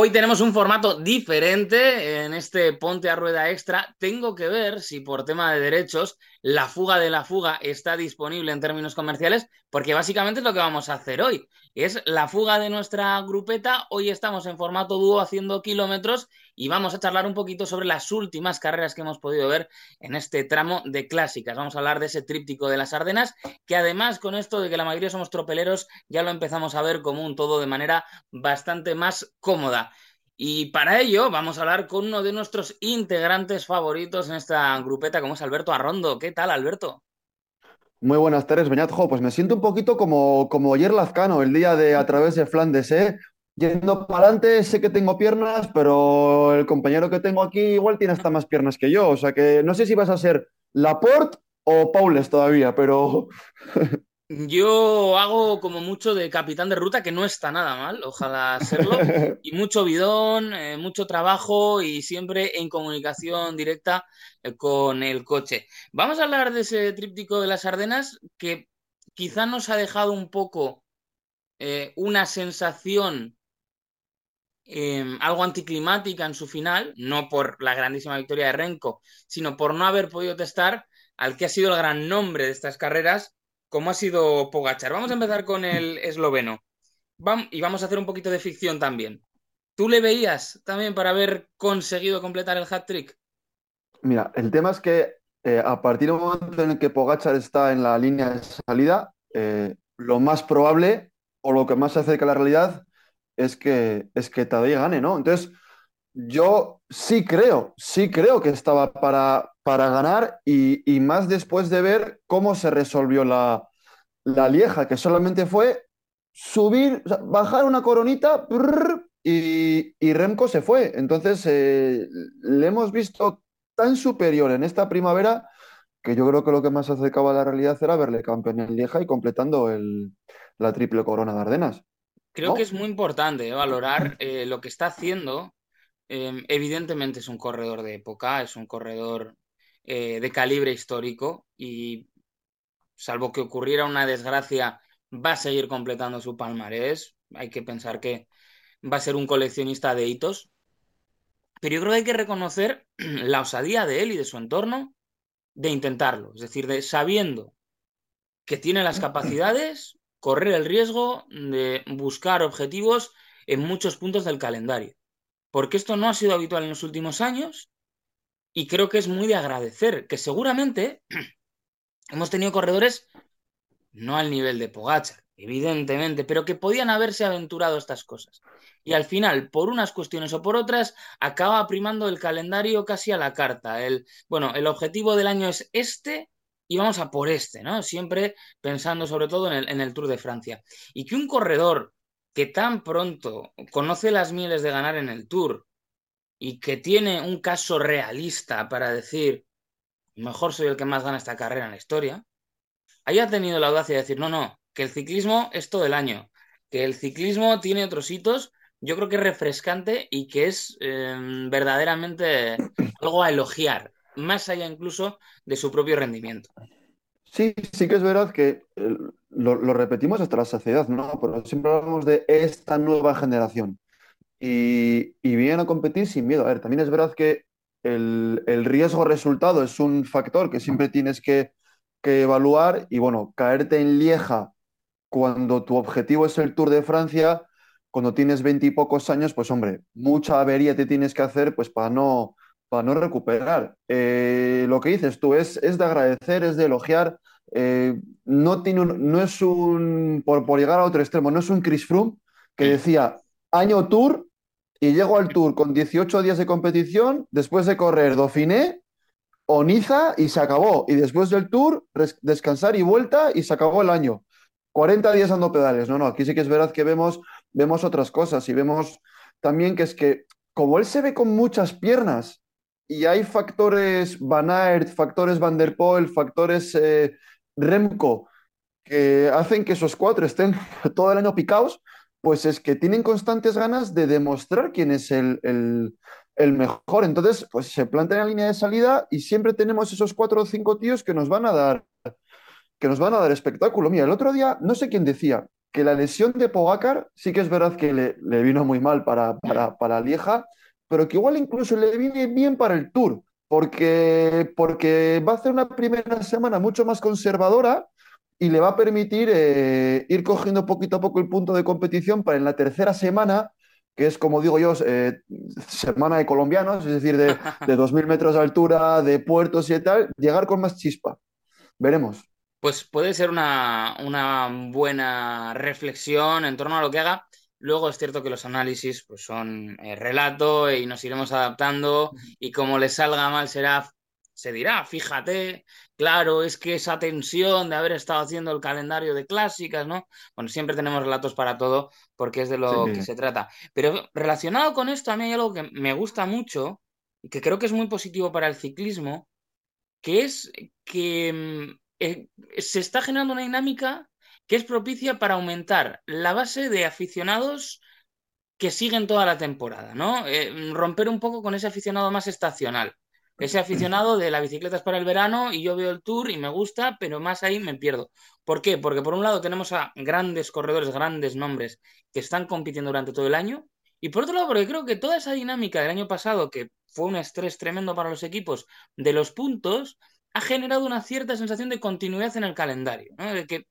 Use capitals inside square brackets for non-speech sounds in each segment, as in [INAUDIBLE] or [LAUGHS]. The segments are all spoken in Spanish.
Hoy tenemos un formato diferente en este Ponte a Rueda Extra. Tengo que ver si por tema de derechos la fuga de la fuga está disponible en términos comerciales, porque básicamente es lo que vamos a hacer hoy. Es la fuga de nuestra grupeta. Hoy estamos en formato dúo haciendo kilómetros y vamos a charlar un poquito sobre las últimas carreras que hemos podido ver en este tramo de clásicas. Vamos a hablar de ese tríptico de las Ardenas, que además con esto de que la mayoría somos tropeleros, ya lo empezamos a ver como un todo de manera bastante más cómoda. Y para ello vamos a hablar con uno de nuestros integrantes favoritos en esta grupeta, como es Alberto Arrondo. ¿Qué tal, Alberto? Muy buenas tardes, Beñat. pues me siento un poquito como, como ayer Lazcano, el día de a través de Flandes, ¿eh? Yendo para adelante, sé que tengo piernas, pero el compañero que tengo aquí igual tiene hasta más piernas que yo. O sea que no sé si vas a ser Laporte o Paules todavía, pero [LAUGHS] Yo hago como mucho de capitán de ruta, que no está nada mal, ojalá serlo, [LAUGHS] y mucho bidón, eh, mucho trabajo y siempre en comunicación directa eh, con el coche. Vamos a hablar de ese tríptico de las Ardenas que quizá nos ha dejado un poco eh, una sensación em, algo anticlimática en su final, no por la grandísima victoria de Renko, sino por no haber podido testar al que ha sido el gran nombre de estas carreras ¿Cómo ha sido Pogachar. Vamos a empezar con el esloveno. y vamos a hacer un poquito de ficción también. ¿Tú le veías también para haber conseguido completar el hat-trick? Mira, el tema es que eh, a partir del momento en el que Pogachar está en la línea de salida, eh, lo más probable o lo que más se acerca a la realidad es que, es que Tadej gane, ¿no? Entonces, yo sí creo, sí creo que estaba para, para ganar y, más después de ver cómo se resolvió la, lieja, que solamente fue subir, bajar una coronita y, Remco se fue. Entonces, eh, le hemos visto tan superior en esta primavera que yo creo que lo que más acercaba a la realidad era verle campeón en Lieja y completando la triple corona de Ardenas. Creo que es muy importante valorar eh, lo que está haciendo Em, evidentemente es un corredor de época, es un corredor eh, de calibre histórico y salvo que ocurriera una desgracia, va a seguir completando su palmarés. Hay que pensar que va a ser un coleccionista de hitos. Pero yo creo que hay que reconocer [CLEARS THROAT] la osadía de él y de su entorno de intentarlo. Es decir, de sabiendo que tiene las [CLEARS THROAT] capacidades, correr el riesgo de buscar objetivos en muchos puntos del calendario porque esto no ha sido habitual en los últimos años y creo que es muy de agradecer, que seguramente [CLEARS THROAT] hemos tenido corredores no al nivel de Pogacar, evidentemente, pero que podían haberse aventurado estas cosas. Y al final, por unas cuestiones o por otras, acaba primando el calendario casi a la carta. El, bueno, el objetivo del año es este y vamos a por este, ¿no? Siempre pensando sobre todo en el, en el Tour de Francia. Y que un corredor que tan pronto conoce las mieles de ganar en el Tour y que tiene un caso realista para decir, mejor soy el que más gana esta carrera en la historia, haya tenido la audacia de decir, no, no, que el ciclismo es todo el año, que el ciclismo tiene otros hitos, yo creo que es refrescante y que es em, verdaderamente algo a elogiar, más allá incluso de su propio rendimiento. Sí, sí que es verdad que lo, repetimos hasta la saciedad, ¿no? Pero siempre hablamos de esta nueva generación. Y, vienen a competir sin miedo. A ver, también es verdad que el, riesgo resultado es un factor que siempre tienes que, evaluar. Y bueno, caerte en Lieja cuando tu objetivo es el Tour de Francia, cuando tienes veintipocos años, pues hombre, mucha avería te tienes que hacer pues para no, para no recuperar. Eh, lo que dices tú es, es de agradecer, es de elogiar eh, no, tiene no es un, por, llegar a otro extremo, no es un Chris Froome que decía año Tour y llego al Tour con 18 días de competición, después de correr Dauphiné o Niza y se acabó. Y después del Tour, descansar y vuelta y se acabó el año. 40 días dando pedales. No, no, aquí sí que es verdad que vemos, vemos otras cosas y vemos también que es que como él se ve con muchas piernas y hay factores Van Aert, factores Van der Poel, factores eh, Remco, que hacen que esos cuatro estén [LAUGHS] todo el año picados, pues es que tienen constantes ganas de demostrar quién es el, mejor. Entonces, pues se plantea la línea de salida y siempre tenemos esos cuatro o cinco tíos que nos van a dar que nos van a dar espectáculo. Mira, el otro día, no sé quién decía, que la lesión de Pogacar sí que es verdad que le, le vino muy mal para, para, para Lieja, pero que igual incluso le viene bien para el Tour, porque, porque va a hacer una primera semana mucho más conservadora y le va a permitir eh, ir cogiendo poquito a poco el punto de competición para en la tercera semana, que es como digo yo, eh, semana de colombianos, es decir, de, [LAUGHS] de 2.000 metros de altura, de puertos y tal, llegar con más chispa. Veremos. Pues puede ser una, una buena reflexión en torno a lo que haga. Luego es cierto que los análisis pues, son eh, relato y nos iremos adaptando y como les salga mal será, se dirá, fíjate, claro, es que esa tensión de haber estado haciendo el calendario de clásicas, ¿no? Bueno, siempre tenemos relatos para todo porque es de lo Sí. que se trata. Pero relacionado con esto, a mí hay algo que me gusta mucho y que creo que es muy positivo para el ciclismo, que es que mm, eh, se está generando una dinámica que es propicia para aumentar la base de aficionados que siguen toda la temporada, ¿no? Eh, romper un poco con ese aficionado más estacional. Ese aficionado de la bicicleta es para el verano y yo veo el tour y me gusta, pero más ahí me pierdo. ¿Por qué? Porque por un lado tenemos a grandes corredores, grandes nombres que están compitiendo durante todo el año. Y por otro lado, porque creo que toda esa dinámica del año pasado, que fue un estrés tremendo para los equipos de los puntos, ha generado una cierta sensación de continuidad en el calendario, ¿no? De que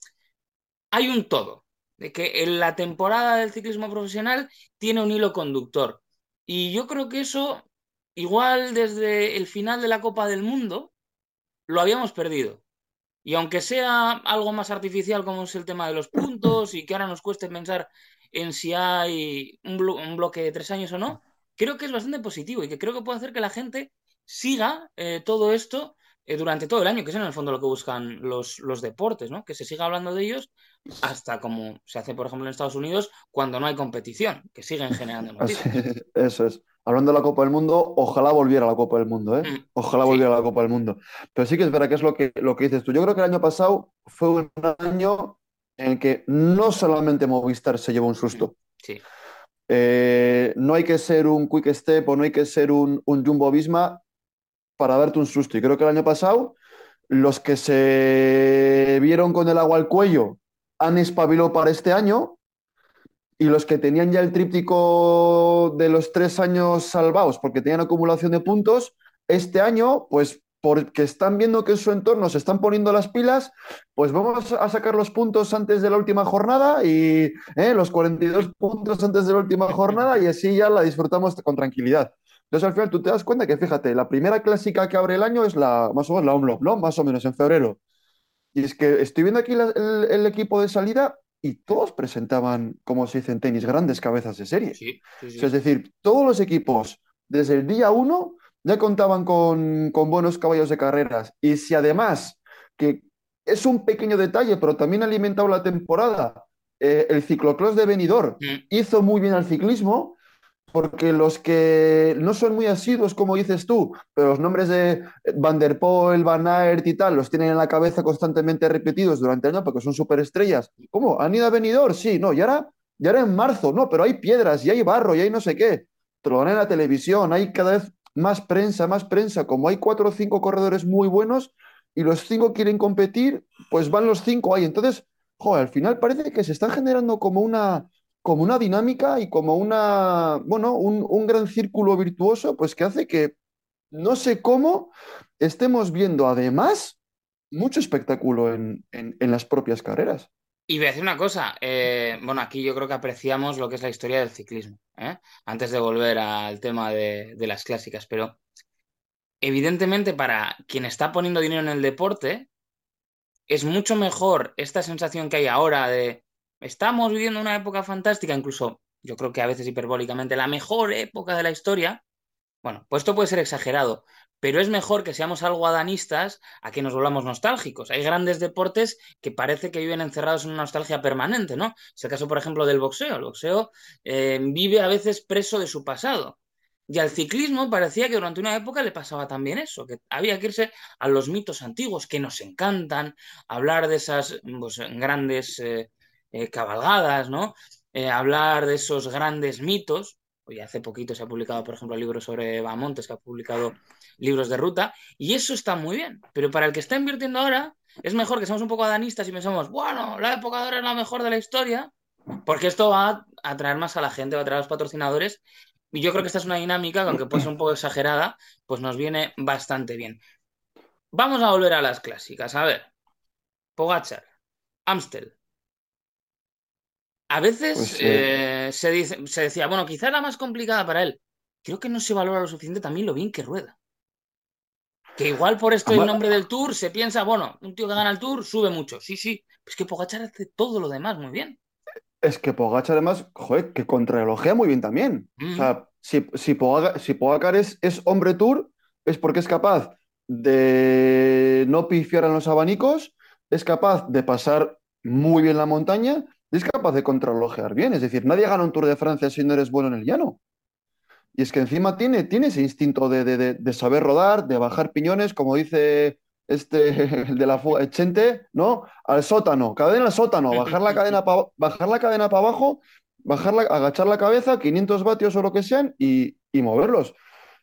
hay un todo, de que en la temporada del ciclismo profesional tiene un hilo conductor. Y yo creo que eso, igual desde el final de la Copa del Mundo, lo habíamos perdido. Y aunque sea algo más artificial como es el tema de los puntos y que ahora nos cueste pensar en si hay un, blo un bloque de tres años o no, creo que es bastante positivo y que creo que puede hacer que la gente siga eh, todo esto eh, durante todo el año, que es en el fondo lo que buscan los, los deportes, ¿no? Que se siga hablando de ellos hasta como se hace, por ejemplo, en Estados Unidos, cuando no hay competición, que siguen generando [LAUGHS] Así- noticias. eso es. Hablando de la Copa del Mundo, ojalá volviera a la Copa del Mundo, ¿eh? Mm, Ojalá sí, volviera a la Copa del Mundo. Pero sí que es verdad que es lo que, lo que dices tú. Yo creo que el año pasado fue un año en el que no solamente Movistar se llevó un mm, susto. sí, Eh, no hay que ser un Quick Step o no hay que ser un, un Jumbo Visma para darte un susto. Y creo que el año pasado los que se vieron con el agua al cuello han espabilado para este año y los que tenían ya el tríptico de los tres años salvados porque tenían acumulación de puntos, este año, pues porque están viendo que en su entorno se están poniendo las pilas, pues vamos a sacar los puntos antes de la última jornada y ¿eh? los 42 puntos antes de la última jornada y así ya la disfrutamos con tranquilidad. Entonces al final tú te das cuenta que, fíjate, la primera clásica que abre el año es la, más o menos la Omloop, ¿no? Más o menos en febrero. Y es que estoy viendo aquí la- el, el equipo de salida y todos presentaban, como se dice en tenis, grandes cabezas de serie. sí, sí, O sí, sea, es decir, todos los equipos desde el día uno ya contaban con, con buenos caballos de carreras. Y si además, que es un pequeño detalle, pero también ha alimentado la temporada, eh, el ciclocross de Benidorm Mm, hizo muy bien al ciclismo, porque los que no son muy asiduos, como dices tú, pero los nombres de Van der Poel, Van Aert y tal, los tienen en la cabeza constantemente repetidos durante el año porque son superestrellas. ¿Cómo? ¿Han ido a Benidorm? Sí, no, y ahora, y ahora en marzo, no, pero hay piedras y hay barro y hay no sé qué. Te en la televisión, hay cada vez más prensa, más prensa. Como hay cuatro o cinco corredores muy buenos y los cinco quieren competir, pues van los cinco ahí. Entonces, joder, al final parece que se está generando como una como una dinámica y como una, bueno, un, un gran círculo virtuoso, pues que hace que no sé cómo estemos viendo además mucho espectáculo en, en- en las propias carreras. Y voy a decir una cosa, eh, bueno, aquí yo creo que apreciamos lo que es la historia del ciclismo, ¿eh? Antes de volver al tema de, de las clásicas, pero evidentemente para quien está poniendo dinero en el deporte, es mucho mejor esta sensación que hay ahora de estamos viviendo una época fantástica, incluso yo creo que a veces hiperbólicamente la mejor época de la historia. Bueno, pues esto puede ser exagerado, pero es mejor que seamos algo adanistas a que nos volvamos nostálgicos. Hay grandes deportes que parece que viven encerrados en una nostalgia permanente, ¿no? Es el caso, por ejemplo, del boxeo. El boxeo eh, vive a veces preso de su pasado. Y al ciclismo parecía que durante una época le pasaba también eso, que había que irse a los mitos antiguos que nos encantan, hablar de esas pues, grandes eh, eh, cabalgadas, ¿no? Eh, hablar de esos grandes mitos. Hoy hace poquito se ha publicado, por ejemplo, el libro sobre Bamontes, que ha publicado libros de ruta, y eso está muy bien. Pero para el que está invirtiendo ahora, es mejor que seamos un poco adanistas y pensamos, bueno, la época de ahora es la mejor de la historia, Porque esto va a atraer más a la gente, va a atraer a los patrocinadores. Y yo creo que esta es una dinámica que, aunque puede ser un poco exagerada, pues nos viene bastante bien. Vamos a volver a las clásicas. A ver, Pogachar, Amstel. A veces Pues, eh, se, dice, se decía, bueno, quizá la más complicada para él. Creo que no se valora lo suficiente también lo bien que rueda. Que igual por esto el nombre del Tour se piensa, bueno, un tío que gana el Tour sube mucho. Sí, sí. Es que Pogachar hace todo lo demás muy bien. Es que Pogacar además, joder, que contrarrelojea muy bien también. O sea, si, si, Pogacar, si Pogacar es, es hombre tour, es porque es capaz de no pifiar en los abanicos, es capaz de pasar muy bien la montaña, es capaz de contrarrelojear bien. Es decir, nadie gana un Tour de Francia si no eres bueno en el llano. Y es que encima tiene, tiene ese instinto de, de- de- saber rodar, de bajar piñones, como dice este, [LAUGHS] el de la fuga, ¿no? Al sótano, cadena al sótano, bajar la cadena para bajar la cadena para abajo, bajar la- agachar la cabeza, 500 vatios o lo que sean, y, y moverlos.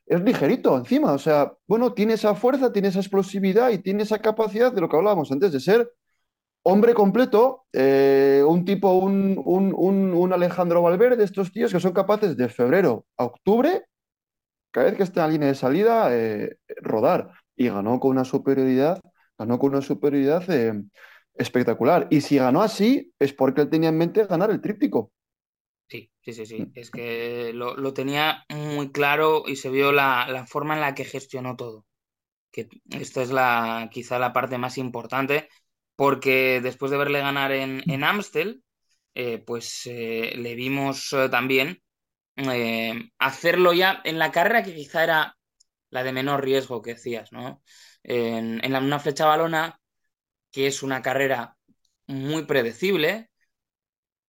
Es ligerito encima, o sea, bueno, tiene esa fuerza, tiene esa explosividad y tiene esa capacidad de lo que hablábamos antes, de ser hombre completo, eh, un tipo, un, un, un, un Alejandro Valverde, estos tíos que son capaces de febrero a octubre, cada vez que esté en la línea de salida, eh, rodar. Y ganó con una superioridad, ganó con una superioridad eh, espectacular. Y si ganó así, es porque él tenía en mente ganar el tríptico. Sí, sí, sí, sí. Es que lo, lo tenía muy claro y se vio la, la forma en la que gestionó todo. Que esta es la, quizá la parte más importante, porque después de verle ganar en, en Amstel, eh, pues eh, le vimos eh, también hacerlo ya en la carrera que quizá era la de menor riesgo que decías, ¿no? En, en la- una flecha balona, que es una carrera muy predecible,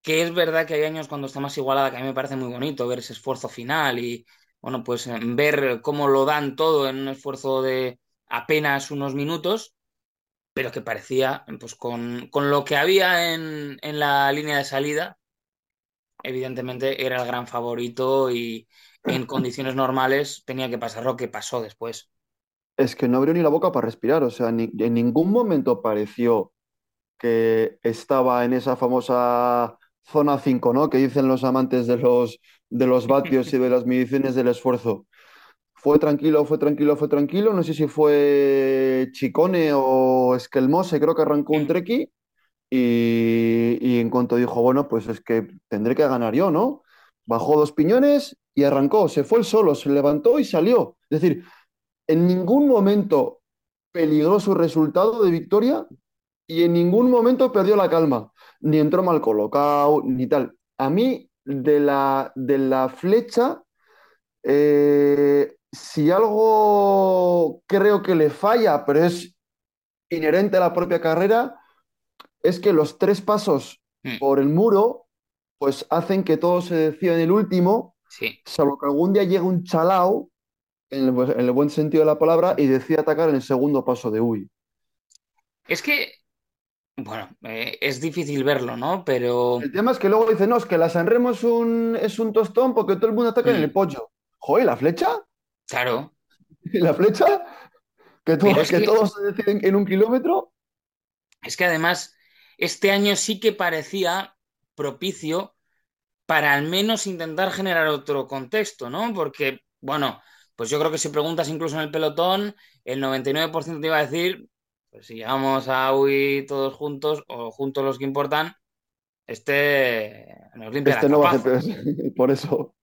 que es verdad que hay años cuando está más igualada, que a mí me parece muy bonito ver ese esfuerzo final y, bueno, pues ver cómo lo dan todo en un esfuerzo de apenas unos minutos, pero que parecía, pues con, con lo que había en, en la línea de salida, evidentemente era el gran favorito y en [CLEARS THROAT] condiciones normales tenía que pasar lo que pasó después. Es que no abrió ni la boca para respirar, o sea, ni- en ningún momento pareció que estaba en esa famosa zona 5, ¿no? Que dicen los amantes de los, de los vatios y de las [LAUGHS] mediciones del esfuerzo. Fue tranquilo, fue tranquilo, fue tranquilo. No sé si fue Chicone o Esquelmose, creo que arrancó un trequi. Y, y en cuanto dijo, bueno, pues es que tendré que ganar yo, ¿no? Bajó dos piñones y arrancó. Se fue el solo, se levantó y salió. Es decir, en ningún momento peligró su resultado de victoria y en ningún momento perdió la calma. Ni entró mal colocado, ni tal. A mí, de la, de la flecha. Eh, si algo creo que le falla, pero es inherente a la propia carrera, es que los tres pasos Mm, por el muro, pues hacen que todo se decida en el último, Sí, salvo que algún día llegue un chalao, en el, en el buen sentido de la palabra, y decida atacar en el segundo paso de Uy. es que, bueno, eh, es difícil verlo, ¿no? Pero, El tema es que luego dicen, no, es que la Sanremo es un, es un tostón porque todo el mundo ataca en el mm, pollo. Joder, ¿la flecha? Claro, ¿Y la flecha? ¿Que, todo- pero es que que, todo se decide en, un kilómetro? es que además este año sí que parecía propicio para al menos intentar generar otro contexto, ¿no? Porque, bueno, pues yo creo que si preguntas incluso en el pelotón, el 99% te iba a decir, pues si llegamos a UI todos juntos o juntos los que importan, este nos limpia la Este no va a hacer [LAUGHS] por eso.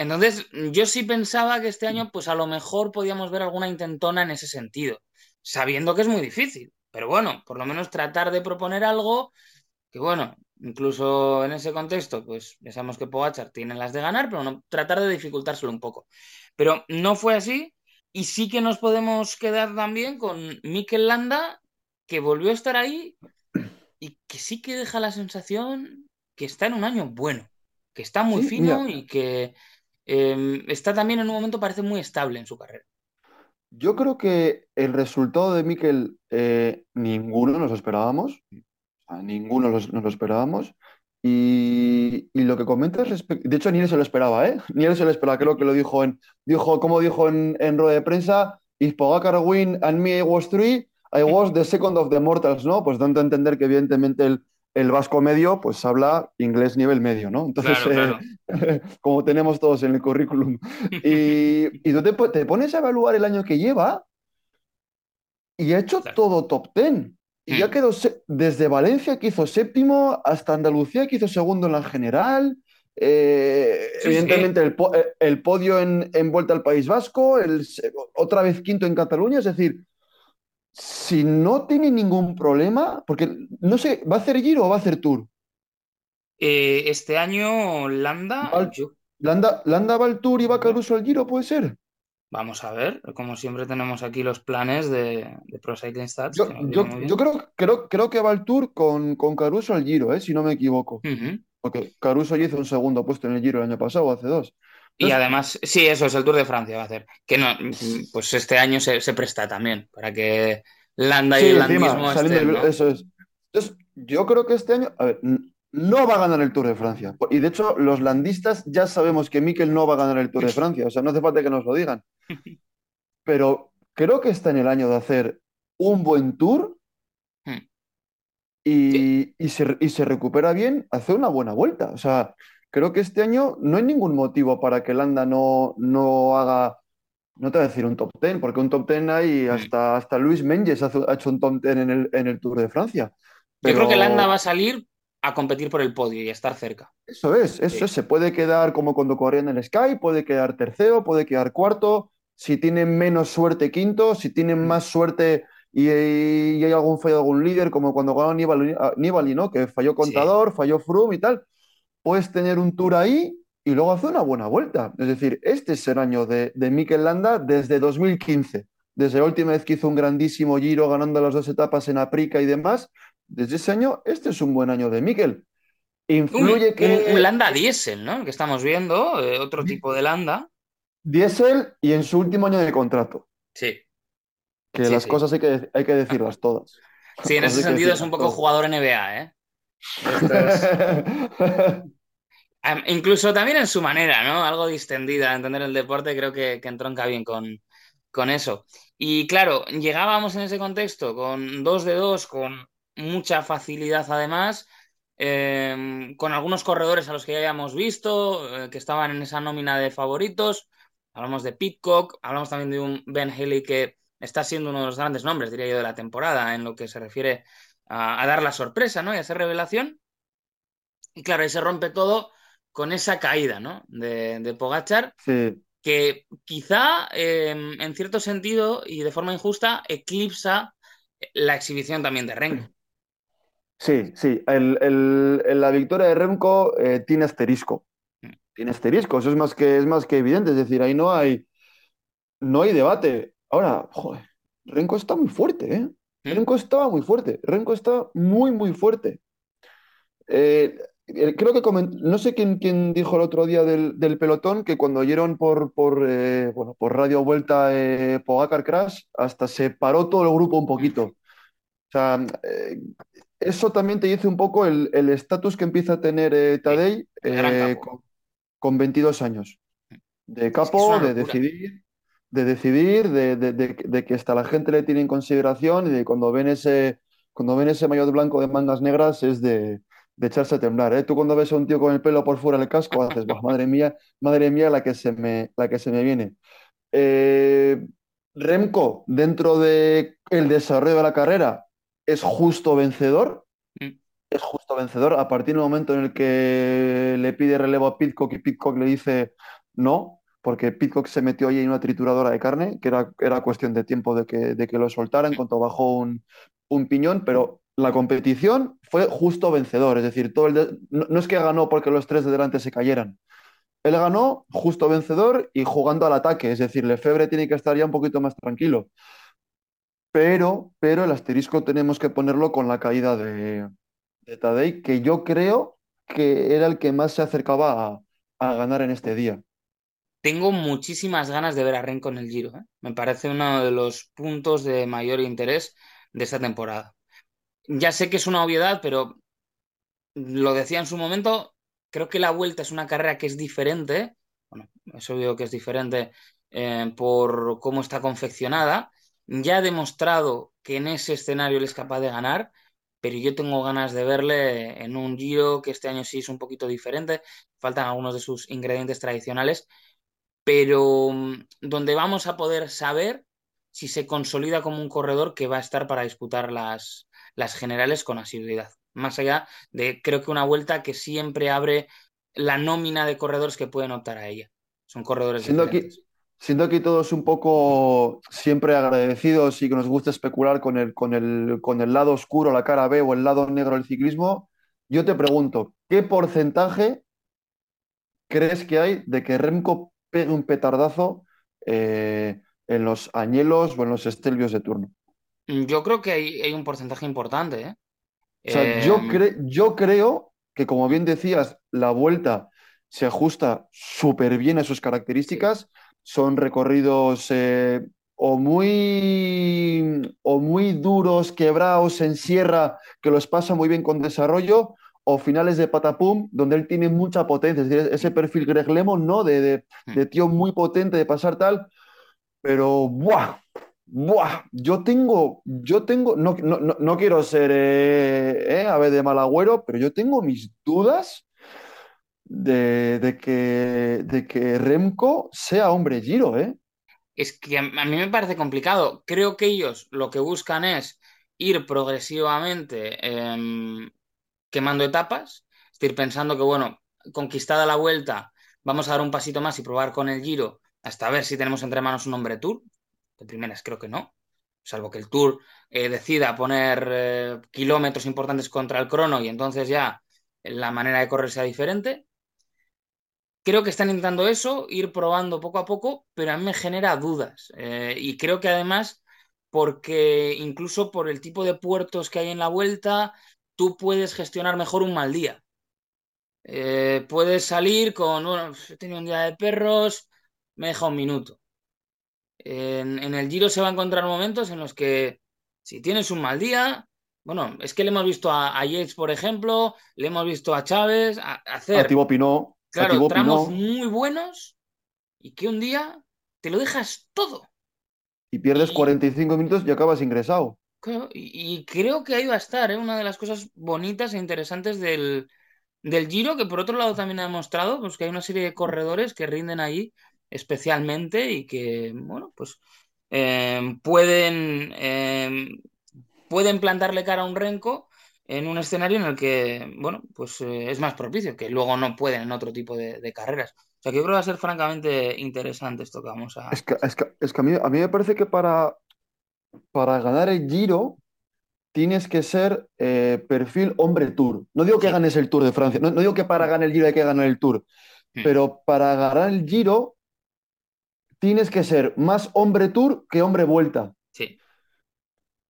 Entonces, yo sí pensaba que este año, pues a lo mejor podíamos ver alguna intentona en ese sentido, sabiendo que es muy difícil. Pero bueno, por lo menos tratar de proponer algo que, bueno, incluso en ese contexto, pues ya sabemos que Pogacar tiene las de ganar, pero no, tratar de dificultárselo un poco. Pero no fue así, y sí que nos podemos quedar también con Mikel Landa, que volvió a estar ahí y que sí que deja la sensación que está en un año bueno, que está muy Sí, mira, fino y que eh, está también en un momento parece muy estable en su carrera. yo creo que el resultado de Mikel eh, ninguno nos lo esperábamos. O sea, ninguno los- nos lo esperábamos. Y, y lo que comentas respecto. De hecho, ni él se lo esperaba, ¿eh? [LAUGHS] Ni él se lo esperaba. Creo que lo dijo en. Dijo, como dijo en, en rueda de prensa: If Pogacar win and me I was three, I was the second of the mortals, ¿no? Pues dando a entender que, evidentemente, él, el vasco medio pues habla inglés nivel medio, ¿no? Entonces, Claro, eh, [LAUGHS] como tenemos todos en el currículum. Y, [LAUGHS] y tú te, te pones a evaluar el año que lleva y ha hecho claro. todo top ten. Y ya Mm, quedó desde Valencia, que hizo séptimo, hasta Andalucía, que hizo segundo en la general. Eh, Sí, sí. evidentemente, el, po- eh, el podio en, en Vuelta al País Vasco, el, otra vez quinto en Cataluña. Es decir, si no tiene ningún problema, porque no sé, ¿va a hacer Giro o va a hacer Tour? Eh, este año Landa, ¿Va al- yo, Landa, Landa va al Tour y va Caruso al Giro, puede ser. vamos a ver, como siempre tenemos aquí los planes de, de Pro Cycling Stats, Yo, creo, creo, creo que va al Tour con, con Caruso al Giro, eh, si no me equivoco. Porque Caruso ya hizo un segundo puesto en el Giro el año pasado, hace dos. Y además, sí, eso es el Tour de Francia va a hacer. Que no, pues este año se, se presta también para que Landa y sí, el encima. Eso es. Entonces, yo creo que este año, a ver, no va a ganar el Tour de Francia. Y de hecho, los landistas ya sabemos que Mikel no va a ganar el Tour de Francia. O sea, no hace falta que nos lo digan. [LAUGHS] Pero creo que está en el año de hacer un buen Tour Sí, y, y se, y se recupera bien, hace una buena vuelta. O sea, creo que este año no hay ningún motivo para que Landa no, no haga, no te voy a decir un top ten, porque un top ten hay hasta, hasta Luis Menges hace- ha hecho un top ten en el, en el Tour de Francia. Yo creo que Landa va Pero a salir a competir por el podio y a estar cerca. eso es, eso Sí, es, se puede quedar como cuando corría en el Sky, puede quedar tercero, puede quedar cuarto, si tienen menos suerte quinto, si tienen más suerte y, y hay algún fallo de algún líder, como cuando ganó Nibali, ah, Nibali, ¿no? Que falló sí. Contador, falló Froome y tal, puedes tener un tour ahí y luego hacer una buena vuelta. Es decir, este es el año de, de Mikel Landa desde 2015, desde la última vez que hizo un grandísimo giro ganando las dos etapas en Aprica y demás. Desde ese año, este es un buen año de Mikel. Un, Influye un, un que Landa diésel, ¿no? El que estamos viendo, eh, otro tipo de Landa. Diesel y en su último año de contrato, Sí, que sí, las sí. cosas hay que, hay que decirlas todas. Sí, en ese que sentido es un poco jugador NBA, ¿eh? [LAUGHS] Incluso también en su manera, ¿no? Algo distendida, entender el deporte, creo que, que entronca bien con, con eso. Y claro, llegábamos en ese contexto con dos de dos, con mucha facilidad además, eh, con algunos corredores a los que ya habíamos visto, eh, que estaban en esa nómina de favoritos. Hablamos de Pitcock, hablamos también de un Ben Haley que está siendo uno de los grandes nombres, diría yo, de la temporada en lo que se refiere a, a dar la sorpresa, ¿no? Y a hacer revelación. Y claro, ahí se rompe todo con esa caída, ¿no? De, de Pogachar, Sí, que quizá, eh, en cierto sentido y de forma injusta, eclipsa la exhibición también de Renko. sí, sí. El- la victoria de Remco eh, tiene asterisco. Tiene asterisco, eso es más que, es más que evidente. Es decir, ahí no hay, no hay debate. Ahora, joder, Renko está muy fuerte, ¿eh? Renko estaba muy fuerte. Renko está muy, muy fuerte. Eh, eh, creo que coment- no sé quién, quién dijo el otro día del, del pelotón que cuando oyeron por, por, eh, bueno, por Radio Vuelta eh, Pogacar Crash, hasta se paró todo el grupo un poquito. O sea, eh, eso también te dice un poco el el estatus que empieza a tener capo. con, con 22 años. De Es que es capo, de decidir, de decidir, de, de- de- de que hasta la gente le tiene en consideración y de cuando ven ese, cuando ven ese maillot blanco de mangas negras es de, de echarse a temblar, ¿eh? Tú cuando ves a un tío con el pelo por fuera del casco haces, "Buah, madre mía, madre mía la que se me, la que se me viene. Eh, Remco, dentro de el desarrollo de la carrera, es justo vencedor, ¿Mm? es justo vencedor a partir del momento en el que le pide relevo a Pitcock y Pitcock le dice no, porque Pitcock se metió ahí en una trituradora de carne, que era, era cuestión de tiempo de que, de que lo soltara en cuanto bajó un, un piñón, pero la competición fue justo vencedor, es decir, todo el de- no, no es que ganó porque los tres de delante se cayeran, él ganó justo vencedor y jugando al ataque, es decir, Lefebvre tiene que estar ya un poquito más tranquilo, pero, pero el asterisco tenemos que ponerlo con la caída de, de Tadej, que yo creo que era el que más se acercaba a, a ganar en este día. Tengo muchísimas ganas de ver a Renko en el Giro, ¿eh? Me parece uno de los puntos de mayor interés de esta temporada. Ya sé que es una obviedad, pero lo decía en su momento, creo que la vuelta es una carrera que es diferente. Bueno, es obvio que es diferente eh, por cómo está confeccionada. Ya ha demostrado que en ese escenario él es capaz de ganar, pero yo tengo ganas de verle en un Giro que este año sí es un poquito diferente, faltan algunos de sus ingredientes tradicionales, pero mm, donde vamos a poder saber si se consolida como un corredor que va a estar para disputar las, las generales con asiduidad. Más allá de, creo que una vuelta que siempre abre la nómina de corredores que pueden optar a ella. Son corredores Siendo diferentes. aquí, siendo aquí todos un poco siempre agradecidos y que nos gusta especular con el, con el, con el lado oscuro, la cara B o el lado negro del ciclismo, yo te pregunto, ¿qué porcentaje crees que hay de que Remco pegue un petardazo eh, en los añelos o en los estelvios de turno? Yo creo que hay, hay un porcentaje importante, ¿eh? O sea, yo, cre- yo creo que, como bien decías, la vuelta se ajusta súper bien a sus características. Son recorridos eh, o muy, o muy duros, quebrados en sierra, que los pasa muy bien con desarrollo, o finales de patapum, donde él tiene mucha potencia. Es decir, ese perfil Greg Lemon, ¿no? De, de, de tío muy potente, de pasar tal. Pero, ¡buah! ¡Buah! Yo tengo, yo tengo, no, no, no, no quiero ser, eh, eh, a ver, de mal agüero, pero yo tengo mis dudas de, de que, de que Remco sea hombre Giro, ¿eh? Es que a a mí me parece complicado. Creo que ellos lo que buscan es ir progresivamente em, quemando etapas, es decir, pensando que, bueno, conquistada la vuelta, vamos a dar un pasito más y probar con el Giro hasta ver si tenemos entre manos un hombre Tour. De primeras creo que no, salvo que el Tour eh, decida poner eh, kilómetros importantes contra el crono y entonces ya la manera de correr sea diferente. Creo que están intentando eso, ir probando poco a poco, pero a mí me genera dudas. Eh, y creo que además, porque incluso por el tipo de puertos que hay en la vuelta, tú puedes gestionar mejor un mal día. Eh, puedes salir con, bueno, he tenido un día de perros, me deja un minuto. En, en el Giro se va a encontrar momentos en los que si tienes un mal día, bueno, es que le hemos visto a, a Yates, por ejemplo, le hemos visto a Chávez a- A hacer, a claro, Thibaut tramos muy buenos y que un día te lo dejas todo. y pierdes Y, 45 minutos y acabas ingresado. Claro, y- creo que ahí va a estar, ¿eh? Una de las cosas bonitas e interesantes del, del Giro, que por otro lado también ha demostrado pues, que hay una serie de corredores que rinden ahí especialmente y que, bueno, pues eh, pueden, eh, pueden plantarle cara a un Renko en un escenario en el que, bueno, pues eh, es más propicio, que luego no pueden en otro tipo de, de carreras. O sea, que yo creo que va a ser francamente interesante esto que vamos a... Es que, es que, es que a mí, a mí me parece que para, para ganar el Giro tienes que ser eh, perfil hombre Tour. No digo que ganes el Tour de Francia, no, no digo que para ganar el Giro hay que ganar el Tour, pero para ganar el Giro tienes que ser más hombre Tour que hombre Vuelta. Sí, sí,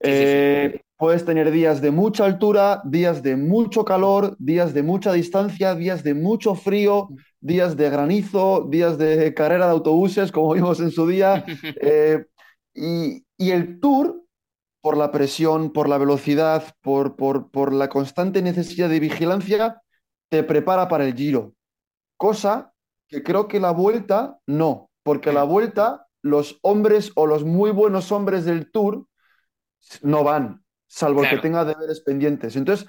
sí, sí. Eh, puedes tener días de mucha altura, días de mucho calor, días de mucha distancia, días de mucho frío, días de granizo, días de carrera de autobuses, como vimos en su día. [LAUGHS] Eh, y, y el Tour, por la presión, por la velocidad, por, por, por la constante necesidad de vigilancia, te prepara para el Giro. Cosa que creo que la vuelta no, porque la vuelta, los hombres o los muy buenos hombres del Tour no van, salvo que tenga deberes pendientes. Entonces,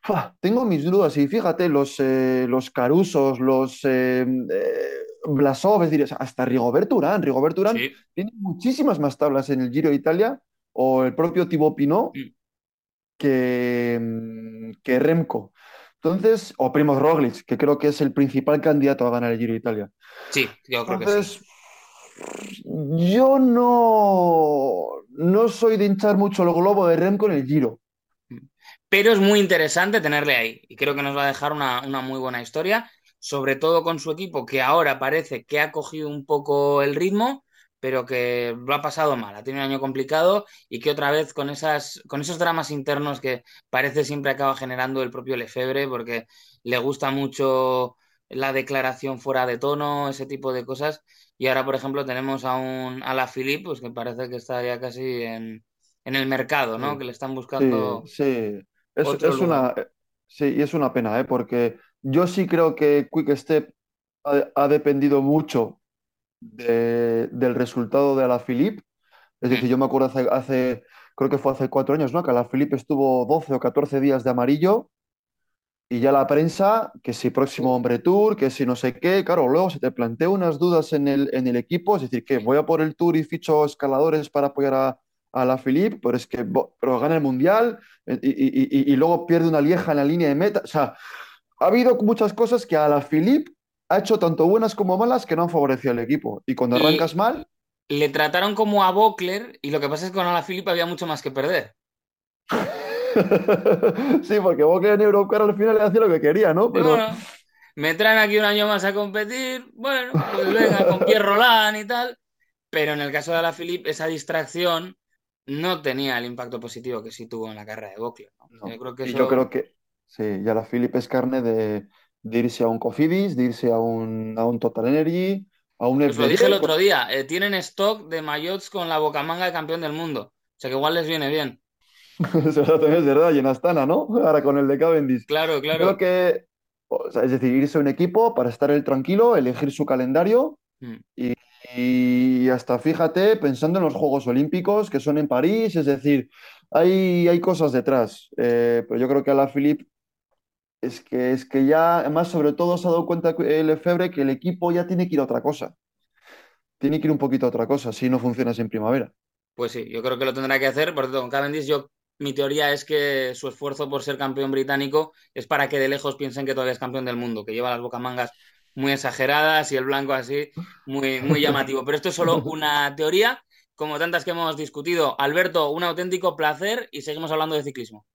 ¡fua! tengo mis dudas y fíjate, los, eh, los Carusos, los eh, eh, Blasov, es decir, hasta Rigoberto Urán. Rigoberto Urán sí. tiene muchísimas más tablas en el Giro de Italia o el propio Thibaut Pinot Mm, que, mm, que Remco. Entonces, o Primoz Roglic, que creo que es el principal candidato a ganar el Giro de Italia. Sí, yo creo que sí. Yo no, no soy de hinchar mucho el globo de Remco en el Giro. Pero es muy interesante tenerle ahí y creo que nos va a dejar una, una muy buena historia, sobre todo con su equipo que ahora parece que ha cogido un poco el ritmo, pero que lo ha pasado mal, ha tenido un año complicado y que otra vez con esas, con esos dramas internos que parece siempre acaba generando el propio Lefebvre porque le gusta mucho la declaración fuera de tono, ese tipo de cosas. Y ahora, por ejemplo, tenemos a un a la Philippe, pues que parece que está ya casi en, en el mercado, ¿no? Sí, Que le están sí, buscando sí. Es, otro es lugar. una, sí, y es una pena, ¿eh? Porque yo sí creo que Quick Step ha, ha dependido mucho de- del resultado de Alaphilippe. Es Mm, decir, yo me acuerdo hace, hace, creo que fue hace cuatro años, ¿no? Que la Felipe estuvo 12 o 14 días de amarillo y ya la prensa, que si próximo hombre tour, que si no sé qué, claro, luego se te plantea unas dudas en el, en el equipo, es decir, que voy a por el tour y ficho escaladores para apoyar a, a la Philippe, pero es que pero gana el mundial y, y, y, luego pierde una lieja en la línea de meta. O sea, ha habido muchas cosas que a la Philippe ha hecho tanto buenas como malas que no han favorecido al equipo. Y cuando arrancas mal. Le trataron como a Bockler y lo que pasa es que con la Philippe había mucho más que perder. [LAUGHS] [LAUGHS] sí, porque Bockler en Eurocar al final le hacía lo que quería, ¿no? Pero... me traen aquí un año más a competir, bueno, pues venga, con Pierre Roland y tal. Pero en el caso de la Philippe, esa distracción no tenía el impacto positivo que sí tuvo en la carrera de Bockler. Yo creo que yo creo que sí, ya la Philippe es carne de, irse a un Cofidis, de irse a un, a un Total Energy, a un pues lo dije el otro día, eh, tienen stock de mayots con la bocamanga de campeón del mundo. O sea que igual les viene bien. [LAUGHS] Eso también es verdad, y en Astana, ¿no? Ahora con el de Cavendish. Claro, claro. Creo que, es decir, irse a un equipo para estar el tranquilo, elegir su calendario mm. y y hasta fíjate, pensando en los Juegos Olímpicos que son en París, es decir, hay, hay cosas detrás. Eh, pero yo creo que a la Philippe es que, es que ya, además, sobre todo se ha dado cuenta el Lefebvre que el equipo ya tiene que ir a otra cosa. Tiene que ir un poquito a otra cosa, si no funciona así en primavera. Pues sí, yo creo que lo tendrá que hacer. Por cierto, con Cavendish, yo, mi teoría es que su esfuerzo por ser campeón británico es para que de lejos piensen que todavía es campeón del mundo, que lleva las bocamangas muy exageradas y el blanco así muy, muy llamativo. Pero esto es solo una teoría, como tantas que hemos discutido. Alberto, un auténtico placer y seguimos hablando de ciclismo.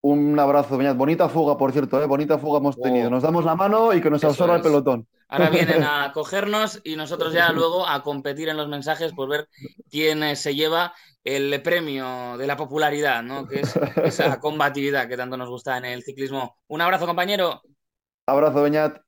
Un abrazo, Beñat. Bonita fuga, por cierto, ¿eh? bonita fuga hemos tenido. Nos damos la mano y que nos absorba el pelotón. Ahora vienen a [LAUGHS] cogernos y nosotros ya luego a competir en los mensajes por ver quién se lleva el premio de la popularidad, ¿no? Que es esa [LAUGHS] combatividad que tanto nos gusta en el ciclismo. Un abrazo, compañero. Abrazo, Beñat.